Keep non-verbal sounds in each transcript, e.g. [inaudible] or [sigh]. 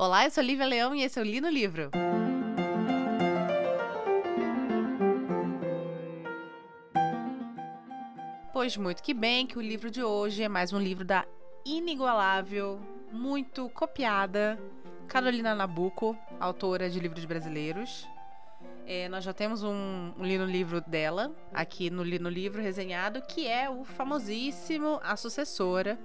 Olá, eu sou Lívia Leão e esse é o Li no Livro. Pois muito que bem que o livro de hoje é mais um livro da inigualável, muito copiada Carolina Nabuco, autora de livros brasileiros. É, nós já temos um, um Li no Livro dela, aqui no Li no Livro resenhado, que é o famosíssimo A Sucessora,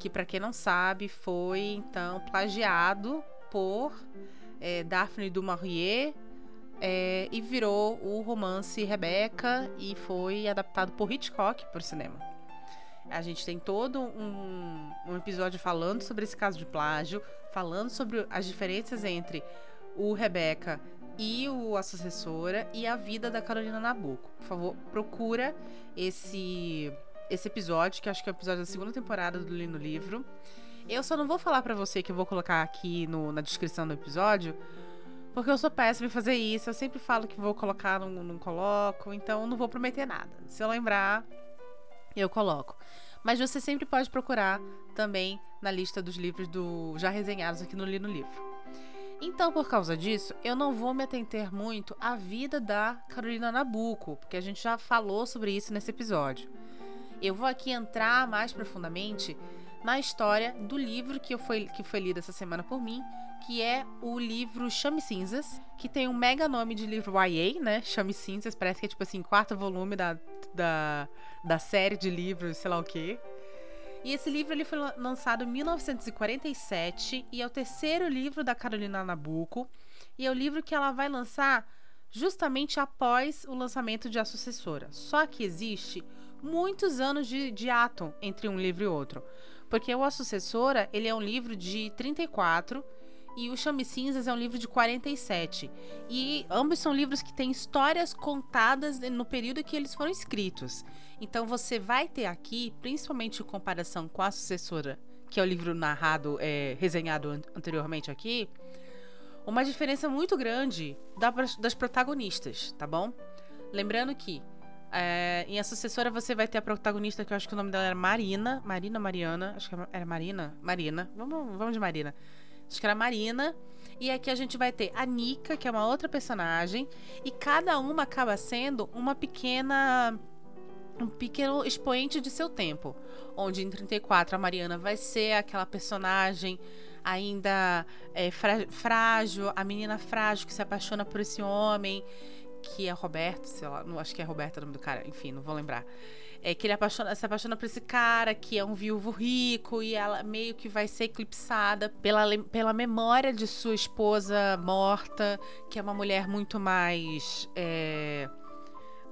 que para quem não sabe foi então plagiado por é, Daphne du Maurier é, e virou o romance Rebecca e foi adaptado por Hitchcock para o cinema. A gente tem todo um, um, episódio falando sobre esse caso de plágio, falando sobre as diferenças entre o Rebecca e o A Sucessora e a vida da Carolina Nabuco. Por favor, procura esse esse episódio, que acho que é o episódio da segunda temporada do Lino Livro. Eu só não vou falar para você que eu vou colocar aqui no, na descrição do episódio, porque eu sou péssima em fazer isso. Eu sempre falo que vou colocar, não, não coloco, então não vou prometer nada. Se eu lembrar, eu coloco. Mas você sempre pode procurar também na lista dos livros do já resenhados aqui no Lino Livro. Então, por causa disso, eu não vou me atentar muito à vida da Carolina Nabuco, porque a gente já falou sobre isso nesse episódio. Eu vou aqui entrar mais profundamente na história do livro que, eu foi, que foi lido essa semana por mim, que é o livro Chame Cinzas, que tem um mega nome de livro YA, né? Chame Cinzas, parece que é tipo assim, quarto volume da, da, da série de livros, sei lá o quê. E esse livro ele foi lançado em 1947 e é o terceiro livro da Carolina Nabuco. E é o livro que ela vai lançar justamente após o lançamento de A Sucessora. Só que existe muitos anos de, de ato entre um livro e outro. Porque o A Sucessora, ele é um livro de 34 e o Chame Cinzas é um livro de 47. E ambos são livros que têm histórias contadas no período que eles foram escritos. Então você vai ter aqui, principalmente em comparação com a sucessora, que é o livro narrado, é, resenhado anteriormente aqui, uma diferença muito grande das protagonistas, tá bom? Lembrando que é, em A Sucessora você vai ter a protagonista, que eu acho que o nome dela era Marina. Marina, Mariana. Acho que era Marina. Marina. Vamos, vamos de Marina. Acho que era Marina. E aqui a gente vai ter a Nika, que é uma outra personagem. E cada uma acaba sendo uma pequena. Um pequeno expoente de seu tempo. Onde em 34 a Mariana vai ser aquela personagem ainda é, frágil, a menina frágil que se apaixona por esse homem que é Roberto, sei lá, não acho que é Roberto o nome do cara, enfim, não vou lembrar. É que ele apaixona, se apaixona por esse cara que é um viúvo rico e ela meio que vai ser eclipsada pela, pela memória de sua esposa morta, que é uma mulher muito mais. É,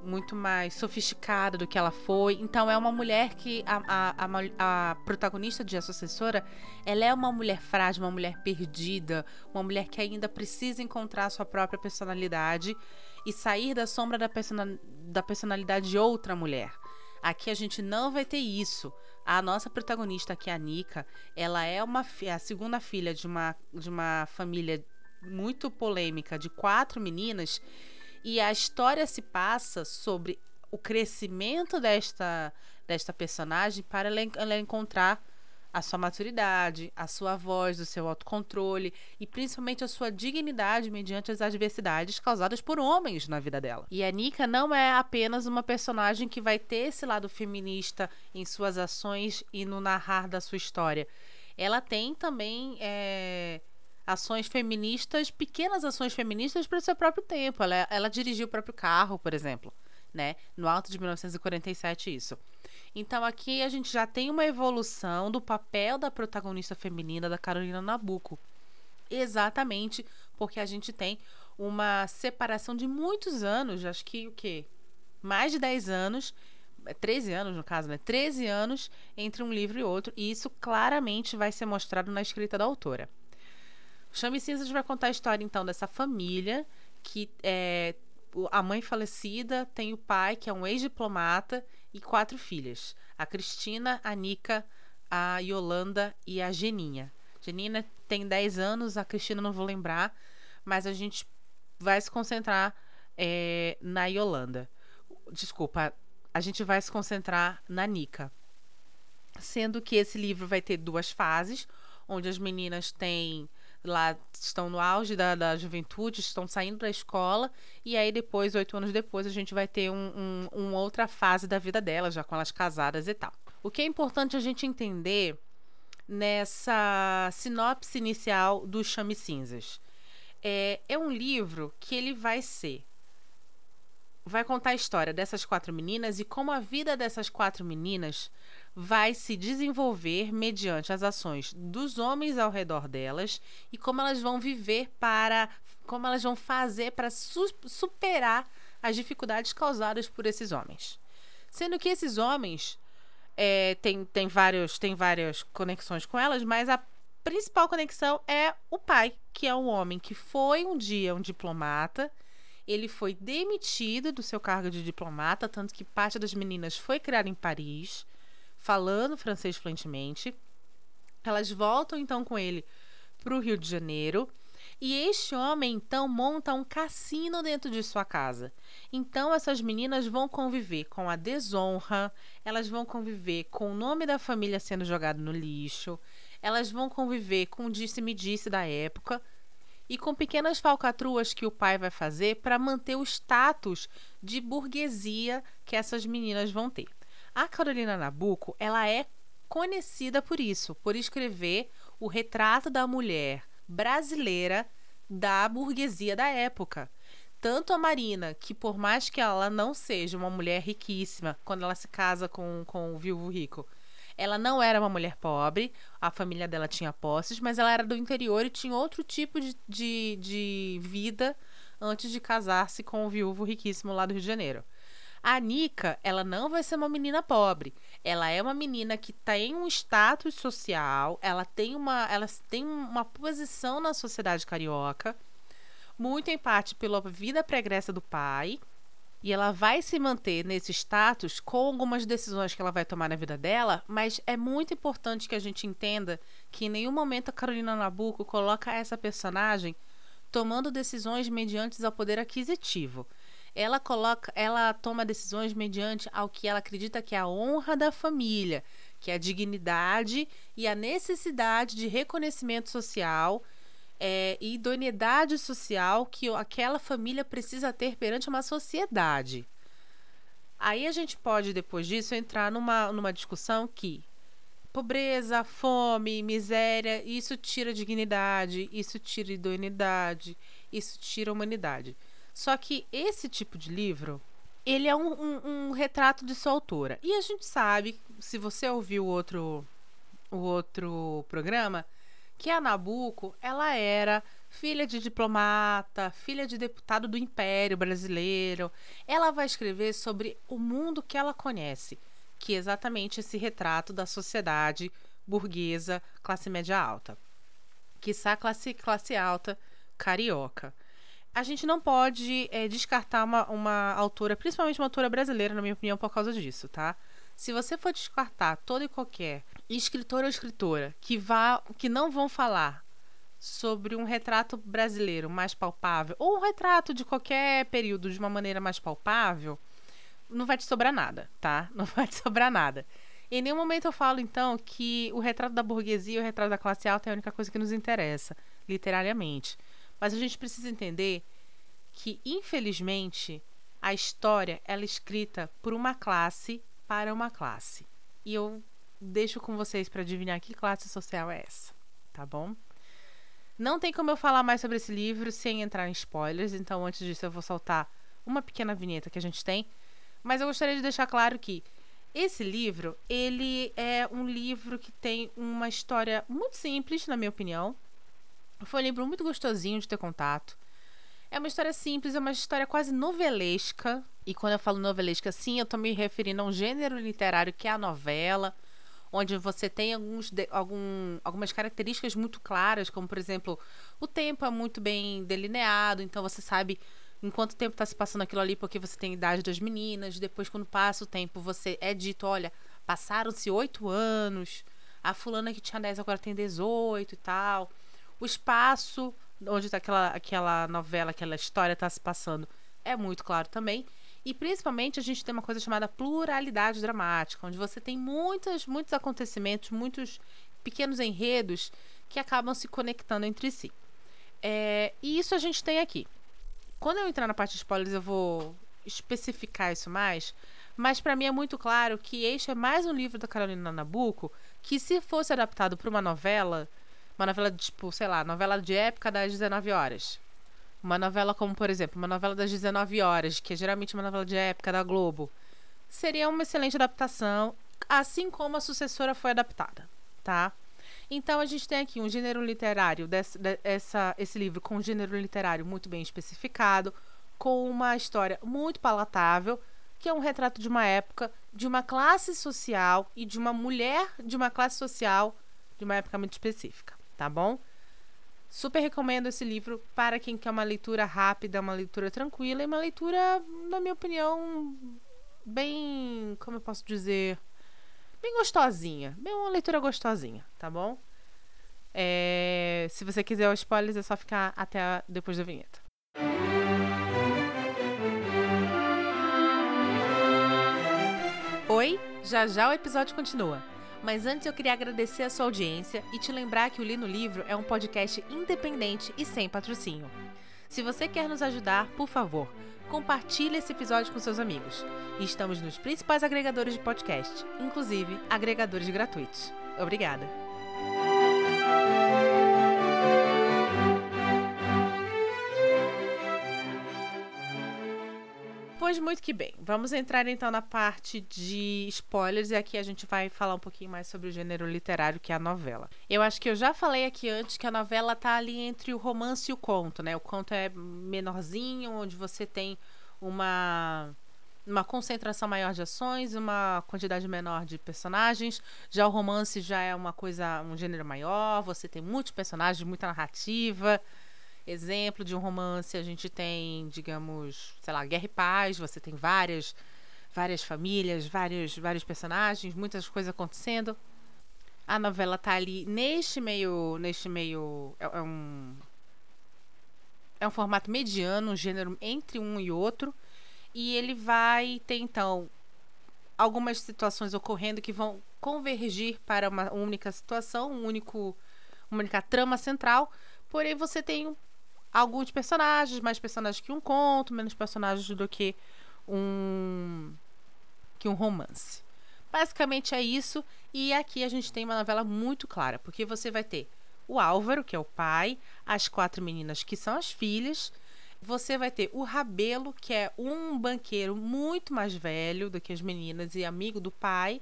muito mais sofisticada do que ela foi. Então é uma mulher que a, a, a, a, protagonista de A Sucessora, ela é uma mulher frágil, uma mulher perdida, uma mulher que ainda precisa encontrar sua própria personalidade e sair da sombra da, persona, da personalidade de outra mulher. Aqui a gente não vai ter isso. A nossa protagonista aqui, a Nika, ela é uma a segunda filha de uma, de uma família muito polêmica de quatro meninas e a história se passa sobre o crescimento desta, desta personagem para ela, ela encontrar a sua maturidade, a sua voz, o seu autocontrole e principalmente a sua dignidade mediante as adversidades causadas por homens na vida dela. E a Nika não é apenas uma personagem que vai ter esse lado feminista em suas ações e no narrar da sua história. Ela tem também é, ações feministas, pequenas ações feministas para o seu próprio tempo. Ela, ela dirigiu o próprio carro, por exemplo, né? No alto de 1947, isso. Então aqui a gente já tem uma evolução do papel da protagonista feminina da Carolina Nabuco. Exatamente porque a gente tem uma separação de muitos anos, acho que o quê? Mais de 10 anos, 13 é, anos no caso, né? 13 anos entre um livro e outro, e isso claramente vai ser mostrado na escrita da autora. Chame Cinzas vai contar a história então dessa família que é a mãe falecida tem o pai que é um ex-diplomata e quatro filhas: a Cristina, a Nica, a Yolanda e a Geninha. Geninha tem 10 anos, a Cristina não vou lembrar, mas a gente vai se concentrar é, na Yolanda. Desculpa, a gente vai se concentrar na Nica. Sendo que esse livro vai ter duas fases, onde as meninas têm lá estão no auge da, da juventude, estão saindo da escola, e aí depois, oito anos depois, a gente vai ter um, um, uma outra fase da vida delas, já com elas casadas e tal. O que é importante a gente entender nessa sinopse inicial do Chame Cinzas? É, é um livro que ele vai ser vai contar a história dessas quatro meninas e como a vida dessas quatro meninas vai se desenvolver mediante as ações dos homens ao redor delas e como elas vão viver para. como elas vão fazer para su superar as dificuldades causadas por esses homens. Sendo que esses homens é, tem, tem, vários, tem várias conexões com elas, mas a principal conexão é o pai, que é um homem que foi um dia um diplomata. Ele foi demitido do seu cargo de diplomata, tanto que parte das meninas foi criada em Paris falando francês fluentemente. Elas voltam então com ele para o Rio de Janeiro. E este homem então monta um cassino dentro de sua casa. Então essas meninas vão conviver com a desonra, elas vão conviver com o nome da família sendo jogado no lixo, elas vão conviver com o disse-me-disse da época e com pequenas falcatruas que o pai vai fazer para manter o status de burguesia que essas meninas vão ter. A Carolina Nabuco, ela é conhecida por isso, por escrever o retrato da mulher brasileira da burguesia da época. Tanto a Marina, que por mais que ela não seja uma mulher riquíssima, quando ela se casa com, com o viúvo rico, ela não era uma mulher pobre, a família dela tinha posses, mas ela era do interior e tinha outro tipo de, de, de vida antes de casar-se com o viúvo riquíssimo lá do Rio de Janeiro. A Nika, ela não vai ser uma menina pobre. Ela é uma menina que tem um status social, ela tem uma, ela tem uma posição na sociedade carioca, muito em parte pela vida pregressa do pai. E ela vai se manter nesse status com algumas decisões que ela vai tomar na vida dela, mas é muito importante que a gente entenda que em nenhum momento a Carolina Nabuco coloca essa personagem tomando decisões mediante ao poder aquisitivo ela coloca, ela toma decisões mediante ao que ela acredita que é a honra da família, que é a dignidade e a necessidade de reconhecimento social é, e idoneidade social que aquela família precisa ter perante uma sociedade. Aí a gente pode, depois disso, entrar numa, numa discussão que pobreza, fome, miséria, isso tira dignidade, isso tira idoneidade, isso tira humanidade. Só que esse tipo de livro, ele é um, um, um, retrato de sua autora. E a gente sabe, se você ouviu o outro, o outro programa, que a Nabucco, ela era filha de diplomata, filha de deputado do Império Brasileiro. Ela vai escrever sobre o mundo que ela conhece, que é exatamente esse retrato da sociedade burguesa, classe média alta. Que a classe, classe alta carioca a gente não pode é, descartar uma, uma autora, principalmente uma autora brasileira, na minha opinião, por causa disso, tá? Se você for descartar toda e qualquer escritor ou escritora que vá, que não vão falar sobre um retrato brasileiro mais palpável, ou um retrato de qualquer período de uma maneira mais palpável, não vai te sobrar nada, tá? [laughs] Não vai te sobrar nada. Em nenhum momento eu falo, então, que o retrato da burguesia o retrato da classe alta é a única coisa que nos interessa, literariamente. Mas a gente precisa entender que, infelizmente, a história ela é escrita por uma classe para uma classe. E eu deixo com vocês para adivinhar que classe social é essa, tá bom? Não tem como eu falar mais sobre esse livro sem entrar em spoilers, então antes disso eu vou soltar uma pequena vinheta que a gente tem, mas eu gostaria de deixar claro que esse livro, ele é um livro que tem uma história muito simples, na minha opinião, foi um livro muito gostosinho de ter contato. É uma história simples, é uma história quase novelesca. E quando eu falo novelesca, sim, eu estou me referindo a um gênero literário que é a novela, onde você tem alguns, algum, algumas características muito claras, como por exemplo, o tempo é muito bem delineado, então você sabe em quanto tempo está se passando aquilo ali, porque você tem a idade das meninas. Depois, quando passa o tempo, você é dito: olha, passaram-se oito anos, a fulana que tinha 10 agora tem 18 e tal o espaço onde tá aquela, aquela novela, aquela história está se passando é muito claro também. E principalmente a gente tem uma coisa chamada pluralidade dramática, onde você tem muitos, muitos acontecimentos, muitos pequenos enredos que acabam se conectando entre si. É, e isso a gente tem aqui. Quando eu entrar na parte de spoilers, eu vou especificar isso mais. Mas para mim é muito claro que este é mais um livro da Carolina Nabuco que, se fosse adaptado para uma novela, uma novela de, tipo, sei lá, novela de época das 19 horas. Uma novela como, por exemplo, uma novela das 19 horas, que é geralmente uma novela de época da Globo. Seria uma excelente adaptação, assim como a sucessora foi adaptada, tá? Então a gente tem aqui um gênero literário, desse, dessa, esse livro com um gênero literário muito bem especificado, com uma história muito palatável, que é um retrato de uma época, de uma classe social e de uma mulher de uma classe social de uma época muito específica, tá bom? Super recomendo esse livro para quem quer uma leitura rápida, uma leitura tranquila e uma leitura, na minha opinião, bem. Como eu posso dizer? Bem gostosinha. Bem uma leitura gostosinha, tá bom? É, se você quiser os spoilers, é só ficar até depois da vinheta. Oi, já já o episódio continua. Mas antes eu queria agradecer a sua audiência e te lembrar que o Li no Livro é um podcast independente e sem patrocínio. Se você quer nos ajudar, por favor, compartilhe esse episódio com seus amigos. Estamos nos principais agregadores de podcast, inclusive agregadores gratuitos. Obrigada! Pois muito que bem. Vamos entrar então na parte de spoilers e aqui a gente vai falar um pouquinho mais sobre o gênero literário que é a novela. Eu acho que eu já falei aqui antes que a novela tá ali entre o romance e o conto, né? O conto é menorzinho, onde você tem uma uma concentração maior de ações, uma quantidade menor de personagens. Já o romance já é uma coisa, um gênero maior, você tem muitos personagens, muita narrativa exemplo de um romance, a gente tem, digamos, sei lá, Guerra e Paz, você tem várias várias famílias, vários vários personagens, muitas coisas acontecendo. A novela tá ali neste meio, neste meio é, é um é um formato mediano, um gênero entre um e outro, e ele vai ter então algumas situações ocorrendo que vão convergir para uma única situação, um único uma única trama central, porém você tem alguns personagens, mais personagens que um conto, menos personagens do que um que um romance. Basicamente é isso, e aqui a gente tem uma novela muito clara, porque você vai ter o Álvaro, que é o pai, as quatro meninas que são as filhas, você vai ter o Rabelo, que é um banqueiro muito mais velho do que as meninas e amigo do pai.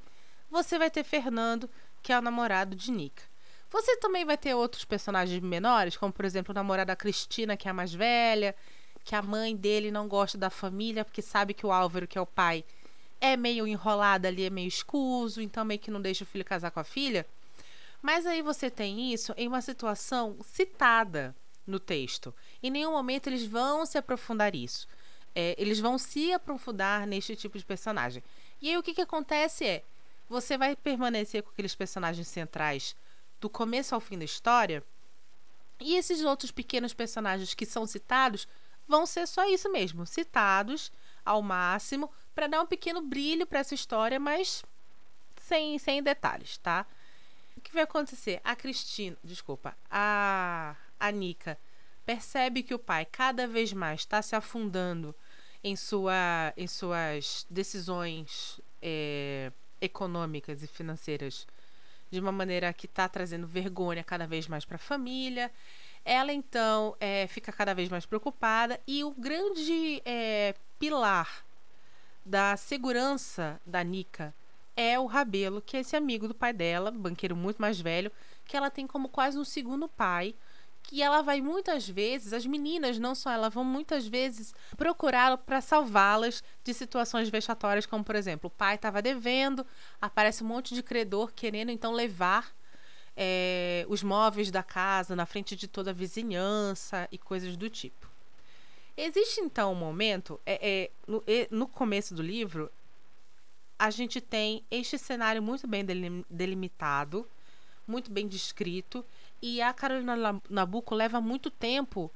Você vai ter Fernando, que é o namorado de Nica. Você também vai ter outros personagens menores, como por exemplo o namorado Cristina, que é a mais velha, que a mãe dele não gosta da família porque sabe que o Álvaro, que é o pai, é meio enrolado ali, é meio escuso, então meio que não deixa o filho casar com a filha. Mas aí você tem isso em uma situação citada no texto. Em nenhum momento eles vão se aprofundar isso. É, eles vão se aprofundar neste tipo de personagem. E aí o que, que acontece é, você vai permanecer com aqueles personagens centrais do começo ao fim da história. E esses outros pequenos personagens que são citados vão ser só isso mesmo, citados ao máximo para dar um pequeno brilho para essa história, mas sem, sem detalhes, tá? O que vai acontecer? A Cristina, desculpa, a, a Nika percebe que o pai cada vez mais está se afundando em, sua, em suas decisões é, econômicas e financeiras de uma maneira que está trazendo vergonha cada vez mais para a família. Ela então é, fica cada vez mais preocupada e o grande é, pilar da segurança da Nika é o Rabelo, que é esse amigo do pai dela, banqueiro muito mais velho, que ela tem como quase um segundo pai que ela vai muitas vezes, as meninas, não só ela, vão muitas vezes procurá-lo para salvá-las de situações vexatórias, como por exemplo, o pai estava devendo, aparece um monte de credor querendo então levar é, os móveis da casa na frente de toda a vizinhança e coisas do tipo. Existe então um momento, é, é no, no começo do livro, a gente tem este cenário muito bem delimitado, muito bem descrito e a Carolina Nabuco leva muito tempo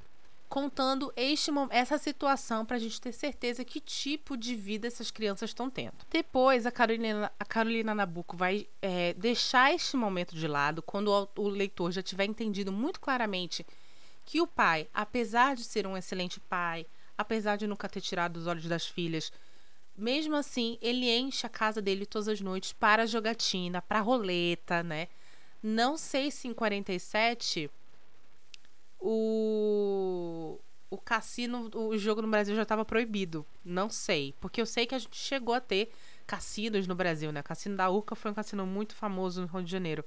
contando este, essa situação para a gente ter certeza que tipo de vida essas crianças estão tendo. Depois, a Carolina, a Carolina Nabuco vai é, deixar este momento de lado quando o, o leitor já tiver entendido muito claramente que o pai, apesar de ser um excelente pai, apesar de nunca ter tirado os olhos das filhas, mesmo assim, ele enche a casa dele todas as noites para jogatina, para roleta, né? Não sei se em 47 o o cassino, o jogo no Brasil já estava proibido. Não sei, porque eu sei que a gente chegou a ter cassinos no Brasil, né? Cassino da Urca foi um cassino muito famoso no Rio de Janeiro.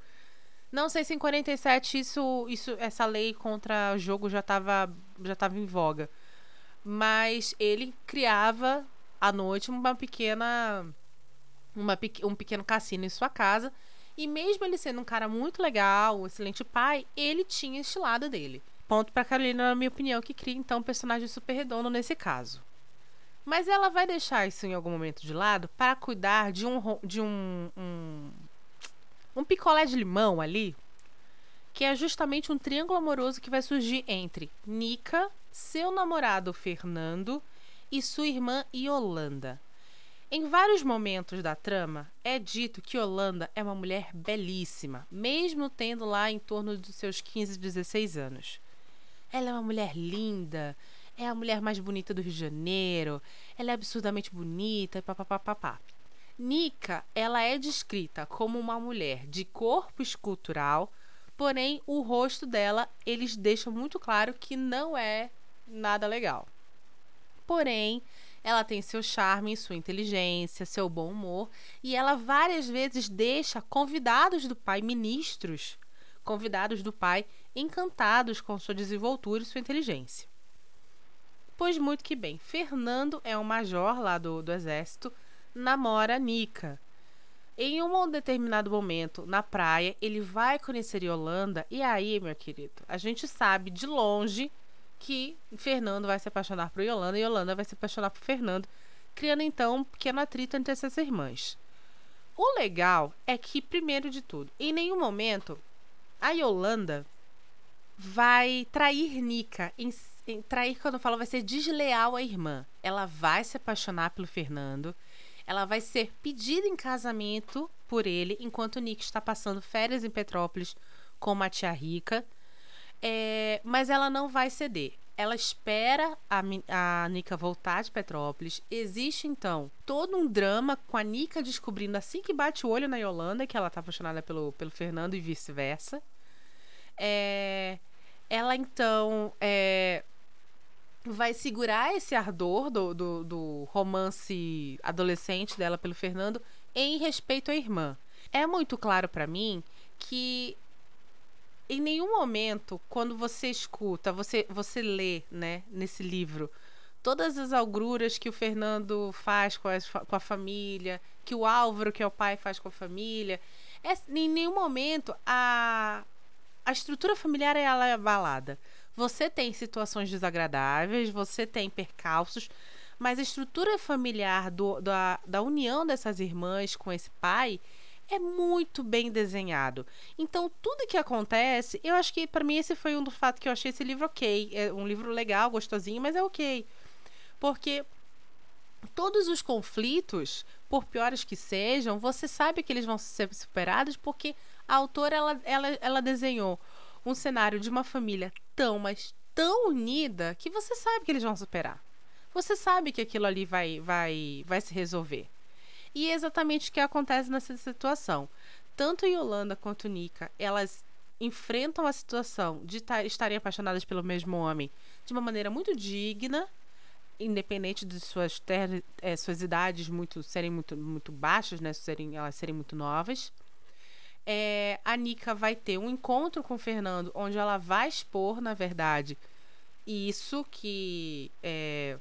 Não sei se em 47 isso, isso essa lei contra o jogo já estava já tava em voga. Mas ele criava à noite uma pequena uma, um pequeno cassino em sua casa e mesmo ele sendo um cara muito legal, um excelente pai, ele tinha este lado dele. Ponto para Carolina, na minha opinião, que cria então um personagem super redondo nesse caso. Mas ela vai deixar isso em algum momento de lado para cuidar de um de um, um, um picolé de limão ali, que é justamente um triângulo amoroso que vai surgir entre Nika, seu namorado Fernando e sua irmã Yolanda. Em vários momentos da trama, é dito que Yolanda é uma mulher belíssima, mesmo tendo lá em torno dos seus 15, 16 anos. Ela é uma mulher linda, é a mulher mais bonita do Rio de Janeiro, ela é absurdamente bonita, papapá. Nika, ela é descrita como uma mulher de corpo escultural, porém o rosto dela eles deixam muito claro que não é nada legal. Porém, ela tem seu charme, sua inteligência, seu bom humor e ela várias vezes deixa convidados do pai, ministros, convidados do pai, encantados com sua desenvoltura e sua inteligência. Pois muito que bem, Fernando é um major lá do, do exército, namora Nika. Em um determinado momento, na praia, ele vai conhecer Yolanda, e aí, meu querido, a gente sabe de longe que Fernando vai se apaixonar por Yolanda e Yolanda vai se apaixonar por Fernando, criando então um pequeno atrito entre essas irmãs. O legal é que, primeiro de tudo, em nenhum momento a Yolanda vai trair Nika. Em, em, trair, quando eu falo, vai ser desleal à irmã. Ela vai se apaixonar pelo Fernando. Ela vai ser pedida em casamento por ele, enquanto Nick está passando férias em Petrópolis com uma tia rica. É, mas ela não vai ceder. Ela espera a, a Nika voltar de Petrópolis. Existe, então, todo um drama com a Nika descobrindo assim que bate o olho na Yolanda que ela está apaixonada pelo, pelo Fernando e vice-versa. É, ela então é, vai segurar esse ardor do, do, do, romance adolescente dela pelo Fernando em respeito à irmã. É muito claro para mim que em nenhum momento, quando você escuta, você, você lê, né, nesse livro, todas as algruras que o Fernando faz com, as, com a família, que o Álvaro, que é o pai, faz com a família, é, em nenhum momento a, a estrutura familiar ela é abalada. Você tem situações desagradáveis, você tem percalços, mas a estrutura familiar do, da, da união dessas irmãs com esse pai é muito bem desenhado. Então, tudo que acontece, eu acho que para mim esse foi um dos fatos que eu achei esse livro ok. É um livro legal, gostosinho, mas é ok. Porque todos os conflitos, por piores que sejam, você sabe que eles vão ser superados porque a autora ela, ela, ela desenhou um cenário de uma família tão, mas tão unida que você sabe que eles vão superar. Você sabe que aquilo ali vai, vai, vai se resolver. E é exatamente o que acontece nessa situação. Tanto Yolanda quanto Nika, elas enfrentam a situação de estarem apaixonadas pelo mesmo homem de uma maneira muito digna, independente de suas, ter, é, suas idades muito serem muito, muito baixas, né, serem, elas serem muito novas é, a Nika vai ter um encontro com o Fernando, onde ela vai expor, na verdade, isso que é,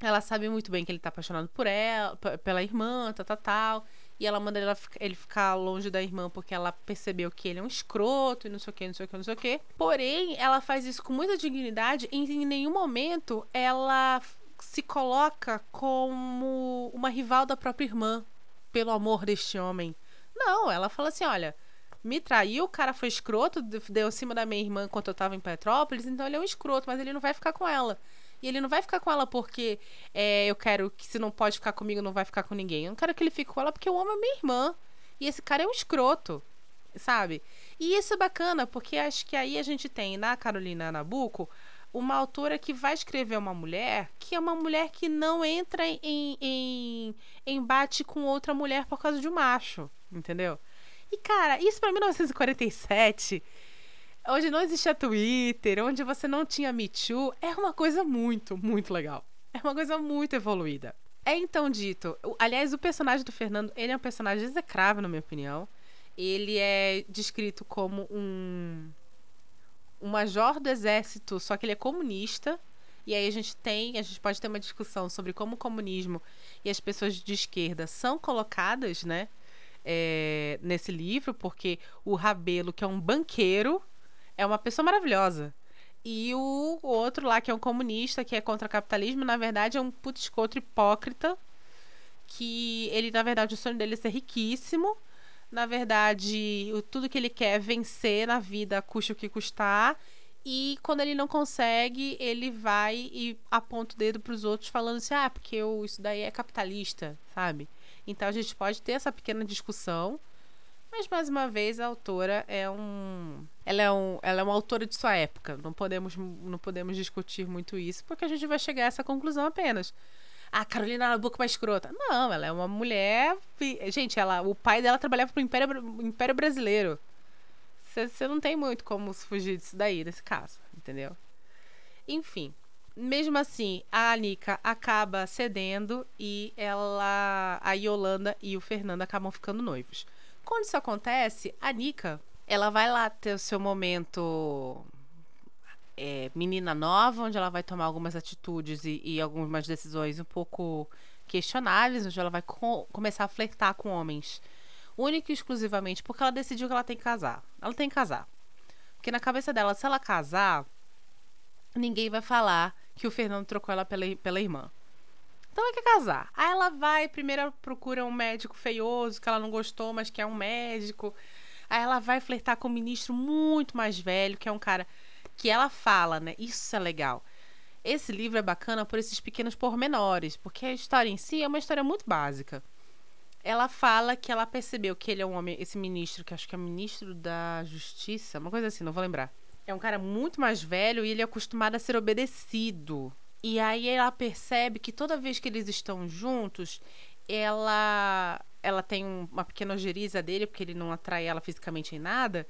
ela sabe muito bem que ele tá apaixonado por ela, pela irmã, tal, tal, tal. E ela manda ele ficar longe da irmã porque ela percebeu que ele é um escroto e não sei o que, não sei o que, não sei o que. Porém, ela faz isso com muita dignidade e em nenhum momento ela se coloca como uma rival da própria irmã pelo amor deste homem. Não, ela fala assim: olha, me traiu, o cara foi escroto, deu em cima da minha irmã enquanto eu tava em Petrópolis, então ele é um escroto, mas ele não vai ficar com ela. E ele não vai ficar com ela porque é, eu quero que se não pode ficar comigo, não vai ficar com ninguém. Eu não quero que ele fique com ela porque eu amo a minha irmã. E esse cara é um escroto, sabe? E isso é bacana, porque acho que aí a gente tem na Carolina Nabuco uma autora que vai escrever uma mulher que é uma mulher que não entra em, em embate com outra mulher por causa de um macho, entendeu? E, cara, isso pra 1947, onde não existia Twitter, onde você não tinha Me Too, é uma coisa muito, muito legal. É uma coisa muito evoluída. É então dito. Aliás, o personagem do Fernando, ele é um personagem execrável, na minha opinião. Ele é descrito como um um major do exército, só que ele é comunista. E aí a gente tem, a gente pode ter uma discussão sobre como o comunismo e as pessoas de esquerda são colocadas, né, é, nesse livro, porque o Rabelo, que é um banqueiro, é uma pessoa maravilhosa. E o outro lá, que é um comunista, que é contra o capitalismo, na verdade é um puto escoto hipócrita, que ele, na verdade, o sonho dele é ser riquíssimo, na verdade, o, tudo que ele quer é vencer na vida, custe o que custar. E quando ele não consegue, ele vai e aponta o dedo para os outros, falando assim: ah, porque eu, isso daí é capitalista, sabe? Então a gente pode ter essa pequena discussão. Mas, mais uma vez, a autora é um. Ela é, um, ela é uma autora de sua época. Não podemos, não podemos discutir muito isso, porque a gente vai chegar a essa conclusão apenas a Carolina era a boca mais escrota. Não, ela é uma mulher. Gente, ela, o pai dela trabalhava pro Império, Império Brasileiro. Você não tem muito como fugir disso daí, nesse caso, entendeu? Enfim, mesmo assim, a Anica acaba cedendo e ela, a Yolanda e o Fernando acabam ficando noivos. Quando isso acontece, a Anica, ela vai lá ter o seu momento é, menina nova, onde ela vai tomar algumas atitudes e, e algumas decisões um pouco questionáveis, onde ela vai co começar a flertar com homens. Única e exclusivamente porque ela decidiu que ela tem que casar. Ela tem que casar. Porque na cabeça dela, se ela casar, ninguém vai falar que o Fernando trocou ela pela, pela irmã. Então ela quer casar. Aí ela vai, primeiro procura um médico feioso que ela não gostou, mas que é um médico. Aí ela vai flertar com um ministro muito mais velho, que é um cara que ela fala, né? Isso é legal. Esse livro é bacana por esses pequenos pormenores, porque a história em si é uma história muito básica. Ela fala que ela percebeu que ele é um homem, esse ministro, que acho que é ministro da Justiça, uma coisa assim, não vou lembrar. É um cara muito mais velho e ele é acostumado a ser obedecido. E aí ela percebe que toda vez que eles estão juntos, ela ela tem uma pequena ojeriza dele, porque ele não atrai ela fisicamente em nada,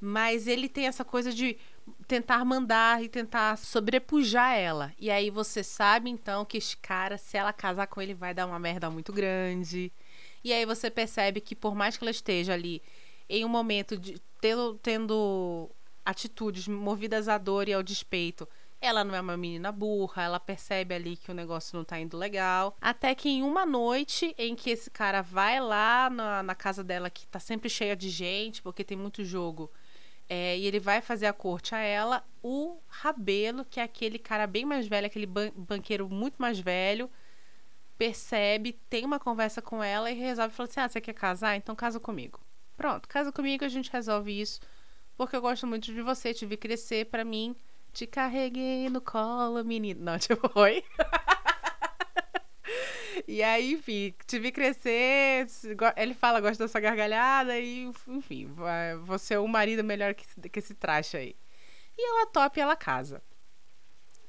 mas ele tem essa coisa de tentar mandar e tentar sobrepujar ela. E aí você sabe então que esse cara, se ela casar com ele, vai dar uma merda muito grande. E aí você percebe que por mais que ela esteja ali em um momento de tendo, tendo atitudes movidas à dor e ao despeito, ela não é uma menina burra, ela percebe ali que o negócio não tá indo legal. Até que em uma noite em que esse cara vai lá na, na casa dela, que tá sempre cheia de gente, porque tem muito jogo, é, e ele vai fazer a corte a ela. O Rabelo, que é aquele cara bem mais velho, aquele ban banqueiro muito mais velho, percebe, tem uma conversa com ela e resolve falar assim: Ah, você quer casar? Então casa comigo. Pronto, casa comigo, a gente resolve isso. Porque eu gosto muito de você, te vi crescer para mim. Te carreguei no colo, menino. Não, [laughs] tipo, oi? E aí, enfim, tive que crescer. Ele fala, gosta dessa gargalhada, e, enfim, você é o marido melhor que, que esse traste aí. E ela topa e ela casa.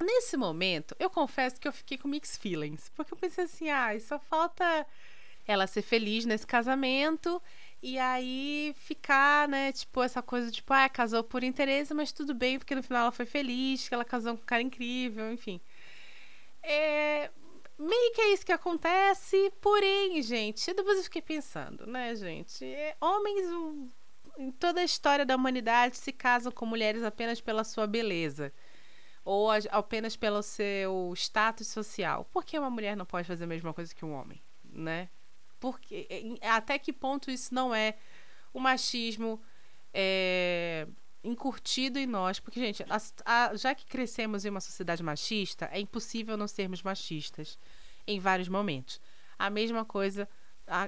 Nesse momento, eu confesso que eu fiquei com mixed feelings. Porque eu pensei assim, ah, só falta ela ser feliz nesse casamento e aí ficar, né, tipo, essa coisa, tipo, ah, casou por interesse, mas tudo bem, porque no final ela foi feliz, que ela casou com um cara incrível, enfim. É, meio que é isso que acontece, porém, gente, depois eu fiquei pensando, né, gente? É, homens em toda a história da humanidade se casam com mulheres apenas pela sua beleza ou apenas pelo seu status social. Por que uma mulher não pode fazer a mesma coisa que um homem, né? Porque até que ponto isso não é o machismo é, encurtido em nós? Porque gente, a, a, já que crescemos em uma sociedade machista, é impossível não sermos machistas em vários momentos. A mesma coisa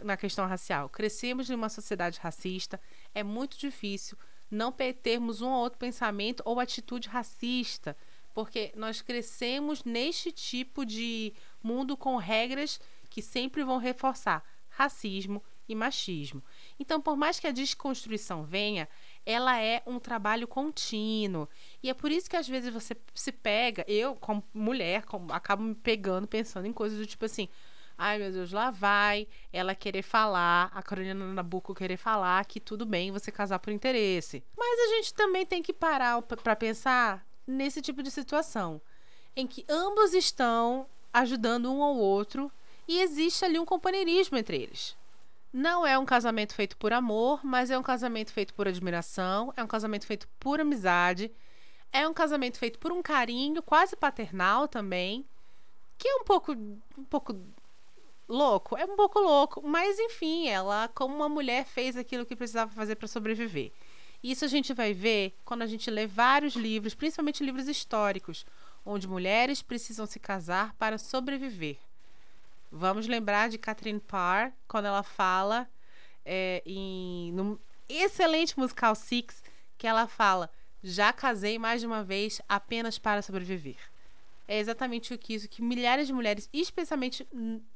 na questão racial. Crescemos em uma sociedade racista, é muito difícil não termos um ou outro pensamento ou atitude racista, porque nós crescemos neste tipo de mundo com regras que sempre vão reforçar racismo e machismo. Então, por mais que a desconstrução venha, ela é um trabalho contínuo. E é por isso que às vezes você se pega, eu, como mulher, como, acabo me pegando, pensando em coisas do tipo assim. Ai, meu Deus, lá vai ela querer falar, a Carolina Nabuco querer falar que tudo bem você casar por interesse. Mas a gente também tem que parar para pensar nesse tipo de situação, em que ambos estão ajudando um ao outro e existe ali um companheirismo entre eles. Não é um casamento feito por amor, mas é um casamento feito por admiração, é um casamento feito por amizade, é um casamento feito por um carinho quase paternal também, que é um pouco um pouco louco, é um pouco louco, mas enfim, ela como uma mulher fez aquilo que precisava fazer para sobreviver. Isso a gente vai ver quando a gente lê vários livros, principalmente livros históricos, onde mulheres precisam se casar para sobreviver. Vamos lembrar de Catherine Parr, quando ela fala é, em no excelente musical Six, que ela fala: Já casei mais de uma vez apenas para sobreviver. É exatamente o que isso que milhares de mulheres, especialmente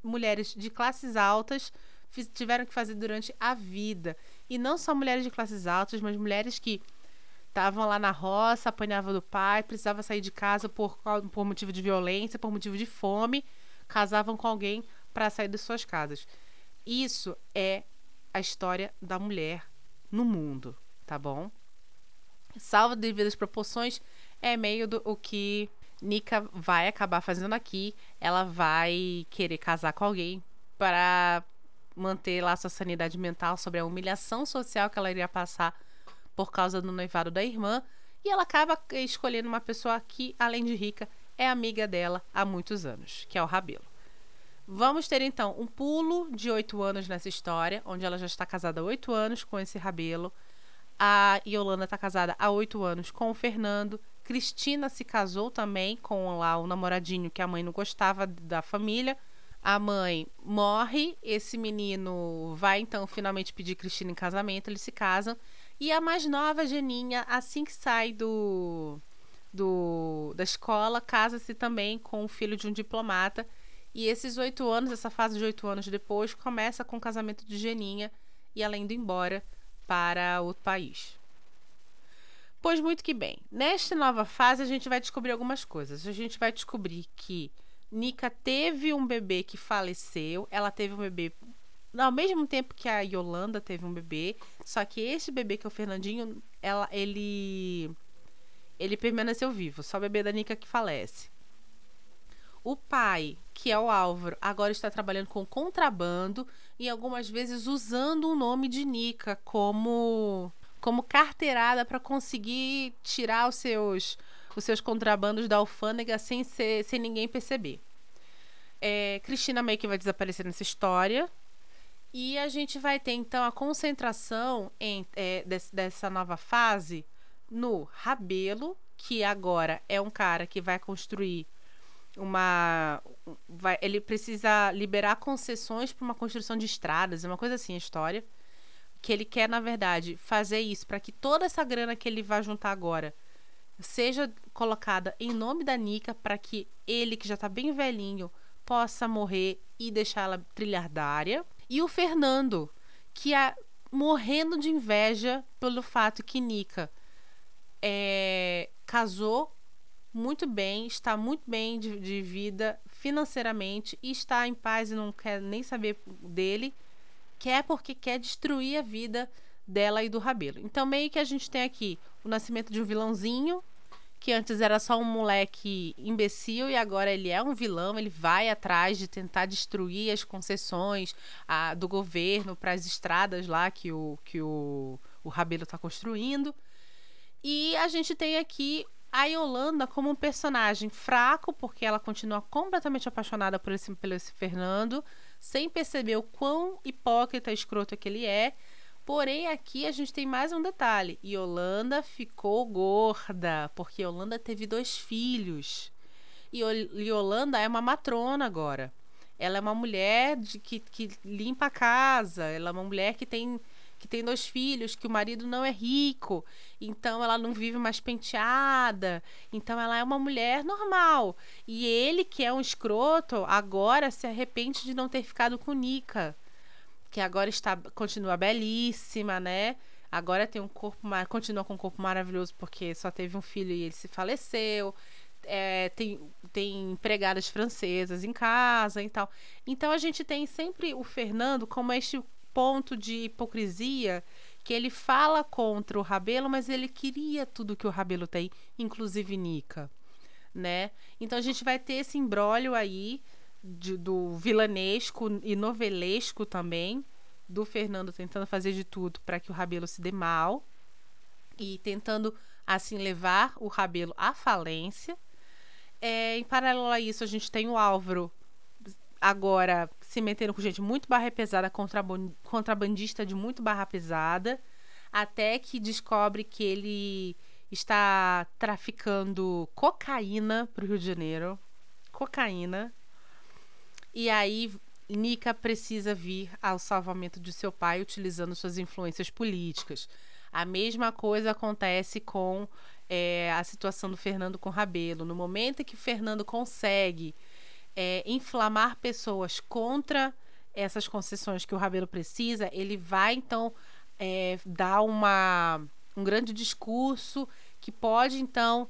mulheres de classes altas, tiveram que fazer durante a vida. E não só mulheres de classes altas, mas mulheres que estavam lá na roça, apanhavam do pai, precisavam sair de casa por, por motivo de violência, por motivo de fome casavam com alguém para sair de suas casas. Isso é a história da mulher no mundo, tá bom? Salvo devidas proporções, é meio do o que Nika vai acabar fazendo aqui. Ela vai querer casar com alguém para manter lá sua sanidade mental sobre a humilhação social que ela iria passar por causa do noivado da irmã. E ela acaba escolhendo uma pessoa que, além de rica, é amiga dela há muitos anos, que é o Rabelo. Vamos ter então um pulo de oito anos nessa história, onde ela já está casada há oito anos com esse Rabelo. A Yolanda está casada há oito anos com o Fernando. Cristina se casou também com lá o namoradinho que a mãe não gostava da família. A mãe morre, esse menino vai então finalmente pedir Cristina em casamento, eles se casam. E a mais nova, Geninha, assim que sai do do, da escola, casa-se também com o filho de um diplomata. E esses oito anos, essa fase de oito anos depois, começa com o casamento de Geninha e ela indo embora para outro país. Pois muito que bem. Nesta nova fase, a gente vai descobrir algumas coisas. A gente vai descobrir que Nika teve um bebê que faleceu. Ela teve um bebê ao mesmo tempo que a Yolanda teve um bebê. Só que esse bebê, que é o Fernandinho, ela, ele ele permaneceu vivo, só o bebê da Nika que falece. O pai, que é o Álvaro, agora está trabalhando com contrabando e algumas vezes usando o nome de Nika como como carteirada para conseguir tirar os seus os seus contrabandos da alfândega sem ser, sem ninguém perceber. É, Cristina meio que vai desaparecer nessa história. E a gente vai ter então a concentração em, é, desse, dessa nova fase no Rabelo, que agora é um cara que vai construir uma. Vai, ele precisa liberar concessões para uma construção de estradas, é uma coisa assim a história. Que ele quer, na verdade, fazer isso para que toda essa grana que ele vai juntar agora seja colocada em nome da Nica para que ele, que já está bem velhinho, possa morrer e deixar ela trilhardária. E o Fernando, que é morrendo de inveja pelo fato que Nica é, casou muito bem, está muito bem de, de, vida financeiramente e está em paz e não quer nem saber dele, quer porque quer destruir a vida dela e do Rabelo. Então, meio que a gente tem aqui o nascimento de um vilãozinho, que antes era só um moleque imbecil e agora ele é um vilão, ele vai atrás de tentar destruir as concessões a, do governo para as estradas lá que o, que o, o Rabelo está construindo. E a gente tem aqui a Yolanda como um personagem fraco, porque ela continua completamente apaixonada por esse, pelo esse Fernando, sem perceber o quão hipócrita e escroto que ele é. Porém, aqui a gente tem mais um detalhe. Yolanda ficou gorda, porque Yolanda teve dois filhos. E Yolanda é uma matrona agora. Ela é uma mulher de, que, que limpa a casa. Ela é uma mulher que tem que tem dois filhos, que o marido não é rico, então ela não vive mais penteada, então ela é uma mulher normal. E ele, que é um escroto, agora se arrepende de não ter ficado com Nika, que agora está continua belíssima, né? Agora tem um corpo, continua com um corpo maravilhoso porque só teve um filho e ele se faleceu. É, tem, tem empregadas francesas em casa e tal. Então a gente tem sempre o Fernando como este ponto de hipocrisia que ele fala contra o Rabelo, mas ele queria tudo que o Rabelo tem, inclusive Nica, né? Então a gente vai ter esse embrólio aí de, do vilanesco e novelesco também, do Fernando tentando fazer de tudo para que o Rabelo se dê mal e tentando assim levar o Rabelo à falência. É, em paralelo a isso, a gente tem o Álvaro agora se metendo com gente muito barra pesada, contrabandista de muito barra pesada, até que descobre que ele está traficando cocaína para o Rio de Janeiro. Cocaína. E aí Nika precisa vir ao salvamento de seu pai utilizando suas influências políticas. A mesma coisa acontece com é, a situação do Fernando com Rabelo. No momento em que o Fernando consegue é, inflamar pessoas contra essas concessões que o Rabelo precisa, ele vai então é, dar uma, um grande discurso que pode então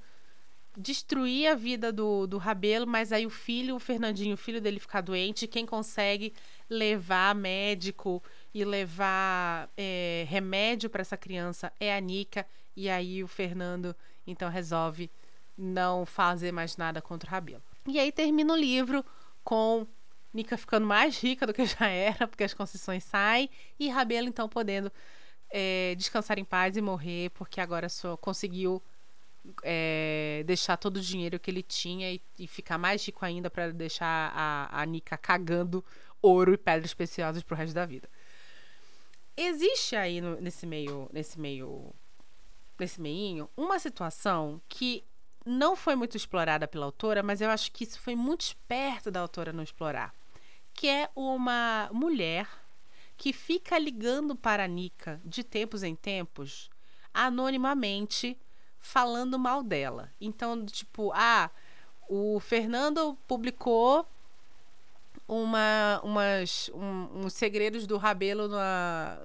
destruir a vida do, do Rabelo, mas aí o filho, o Fernandinho, o filho dele ficar doente, quem consegue levar médico e levar é, remédio para essa criança é a Nica, e aí o Fernando então resolve não fazer mais nada contra o Rabelo. E aí termina o livro com Nika ficando mais rica do que já era, porque as concessões saem, e Rabelo então podendo é, descansar em paz e morrer, porque agora só conseguiu é, deixar todo o dinheiro que ele tinha e, e ficar mais rico ainda para deixar a, a Nika cagando ouro e pedras preciosas pro resto da vida. Existe aí no, nesse meio, nesse meio, nesse meinho, uma situação que não foi muito explorada pela autora, mas eu acho que isso foi muito esperto da autora não explorar. Que é uma mulher que fica ligando para a Nika de tempos em tempos, anonimamente, falando mal dela. Então, tipo, ah, o Fernando publicou uma, umas, um, uns segredos do Rabelo no,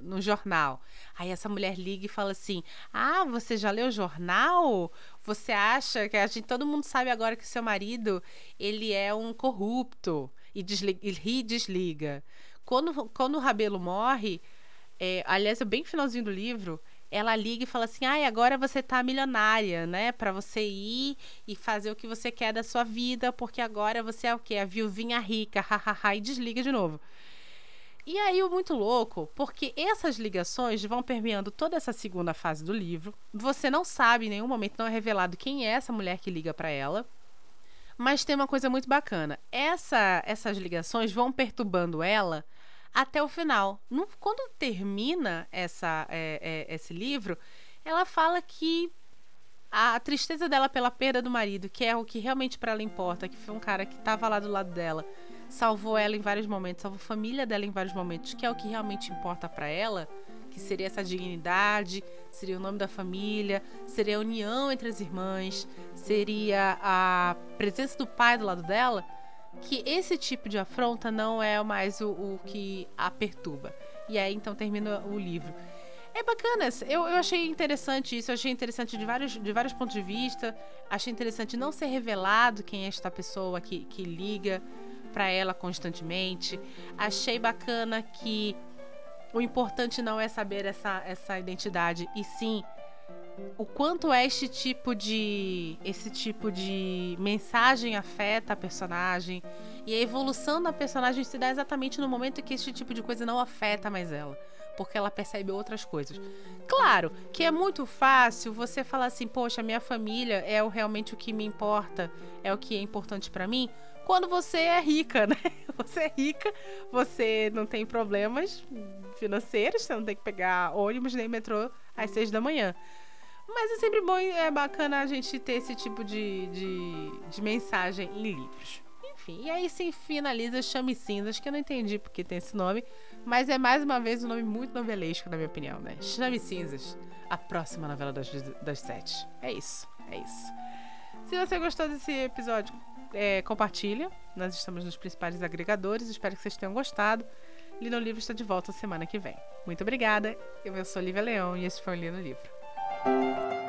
no jornal. Aí essa mulher liga e fala assim: Ah, você já leu o jornal? Você acha que a gente, todo mundo sabe agora que seu marido ele é um corrupto e, desliga, e desliga. Quando, quando o Rabelo morre, é, aliás, é bem finalzinho do livro, ela liga e fala assim: "Ai, agora você tá milionária, né? Para você ir e fazer o que você quer da sua vida, porque agora você é o quê? A viuvinha rica, [laughs] hahaha", e desliga de novo. E aí o muito louco, porque essas ligações vão permeando toda essa segunda fase do livro. Você não sabe em nenhum momento não é revelado quem é essa mulher que liga para ela. Mas tem uma coisa muito bacana. Essa, essas ligações vão perturbando ela até o final. No, quando termina essa, é, é, esse livro, ela fala que a tristeza dela pela perda do marido, que é o que realmente para ela importa, que foi um cara que estava lá do lado dela, salvou ela em vários momentos, salvou a família dela em vários momentos, que é o que realmente importa para ela, que seria essa dignidade, seria o nome da família, seria a união entre as irmãs, seria a presença do pai do lado dela, que esse tipo de afronta não é mais o, o que a perturba. E aí então termina o livro. É bacana, eu, eu achei interessante isso, eu achei interessante de vários, de vários pontos de vista. Achei interessante não ser revelado quem é esta pessoa que, que liga para ela constantemente. Achei bacana que o importante não é saber essa, essa identidade, e sim o quanto este tipo de esse tipo de mensagem afeta a personagem e a evolução da personagem se dá exatamente no momento que esse tipo de coisa não afeta mais ela, porque ela percebe outras coisas. Claro que é muito fácil você falar assim, poxa, minha família é realmente o que me importa, é o que é importante para mim, quando você é rica, [laughs] né? Você é rica, você não tem problemas financeiros, você não tem que pegar ônibus nem metrô às seis da manhã. Mas é sempre bom e é bacana a gente ter esse tipo de, de, de mensagem em livros. Enfim, e aí se finaliza Chame Cinzas, que eu não entendi porque tem esse nome, Mas é mais uma vez um nome muito novelesco, na minha opinião, né? Chame Cinzas, a próxima novela das, das sete. É isso, é isso. Se você gostou desse episódio, é, compartilha. Nós estamos nos principais agregadores. Espero que vocês tenham gostado. Lino Livro está de volta semana que vem. Muito obrigada. Eu sou Lívia Leão e esse foi o Lino Livro. Thank you.